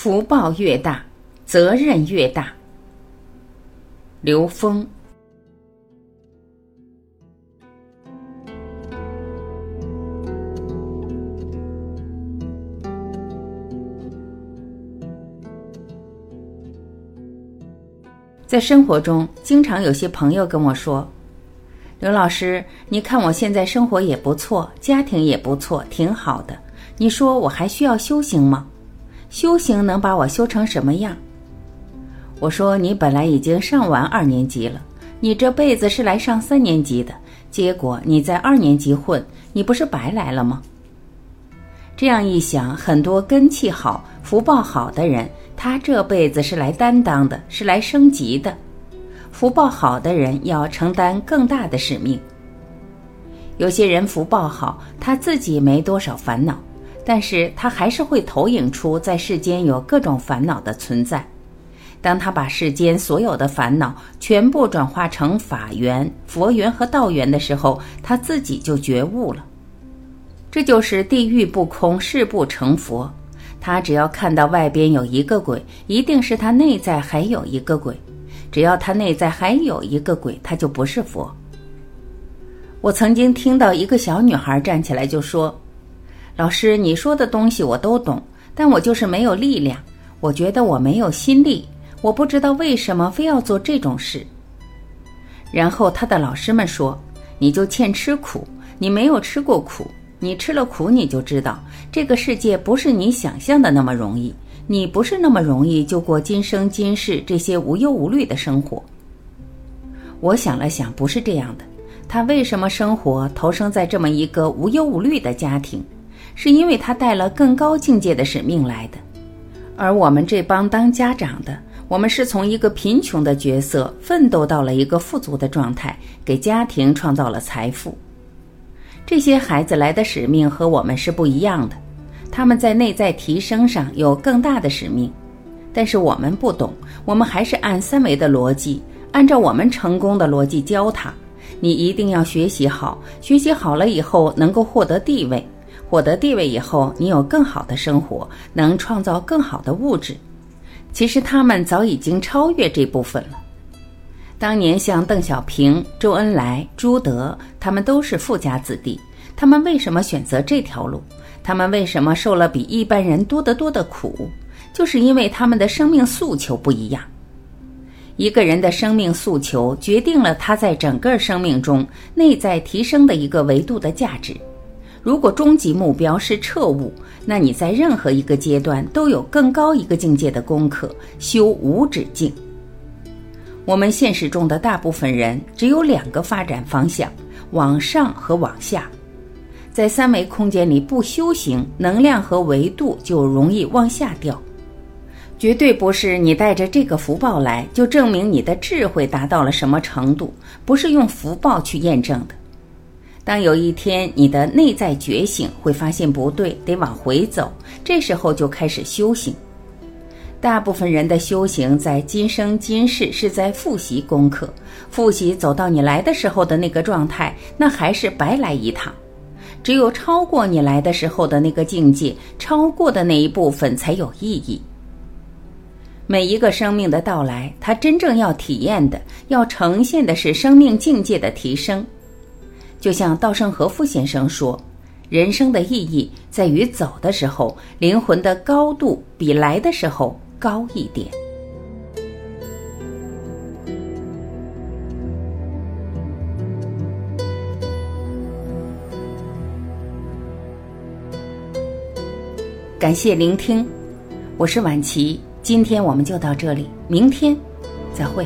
福报越大，责任越大。刘峰。在生活中，经常有些朋友跟我说：“刘老师，你看我现在生活也不错，家庭也不错，挺好的。你说我还需要修行吗？修行能把我修成什么样？”我说：“你本来已经上完二年级了，你这辈子是来上三年级的，结果你在二年级混，你不是白来了吗？”这样一想，很多根气好、福报好的人。他这辈子是来担当的，是来升级的。福报好的人要承担更大的使命。有些人福报好，他自己没多少烦恼，但是他还是会投影出在世间有各种烦恼的存在。当他把世间所有的烦恼全部转化成法缘、佛缘和道缘的时候，他自己就觉悟了。这就是地狱不空，誓不成佛。他只要看到外边有一个鬼，一定是他内在还有一个鬼。只要他内在还有一个鬼，他就不是佛。我曾经听到一个小女孩站起来就说：“老师，你说的东西我都懂，但我就是没有力量。我觉得我没有心力，我不知道为什么非要做这种事。”然后他的老师们说：“你就欠吃苦，你没有吃过苦。”你吃了苦，你就知道这个世界不是你想象的那么容易。你不是那么容易就过今生今世这些无忧无虑的生活。我想了想，不是这样的。他为什么生活投生在这么一个无忧无虑的家庭？是因为他带了更高境界的使命来的。而我们这帮当家长的，我们是从一个贫穷的角色奋斗到了一个富足的状态，给家庭创造了财富。这些孩子来的使命和我们是不一样的，他们在内在提升上有更大的使命，但是我们不懂，我们还是按三维的逻辑，按照我们成功的逻辑教他。你一定要学习好，学习好了以后能够获得地位，获得地位以后你有更好的生活，能创造更好的物质。其实他们早已经超越这部分了。当年像邓小平、周恩来、朱德，他们都是富家子弟。他们为什么选择这条路？他们为什么受了比一般人多得多的苦？就是因为他们的生命诉求不一样。一个人的生命诉求决定了他在整个生命中内在提升的一个维度的价值。如果终极目标是彻悟，那你在任何一个阶段都有更高一个境界的功课，修无止境。我们现实中的大部分人只有两个发展方向：往上和往下。在三维空间里不修行，能量和维度就容易往下掉。绝对不是你带着这个福报来，就证明你的智慧达到了什么程度，不是用福报去验证的。当有一天你的内在觉醒，会发现不对，得往回走，这时候就开始修行。大部分人的修行在今生今世是在复习功课，复习走到你来的时候的那个状态，那还是白来一趟。只有超过你来的时候的那个境界，超过的那一部分才有意义。每一个生命的到来，它真正要体验的、要呈现的是生命境界的提升。就像稻盛和夫先生说。人生的意义在于走的时候，灵魂的高度比来的时候。高一点。感谢聆听，我是晚琪，今天我们就到这里，明天再会。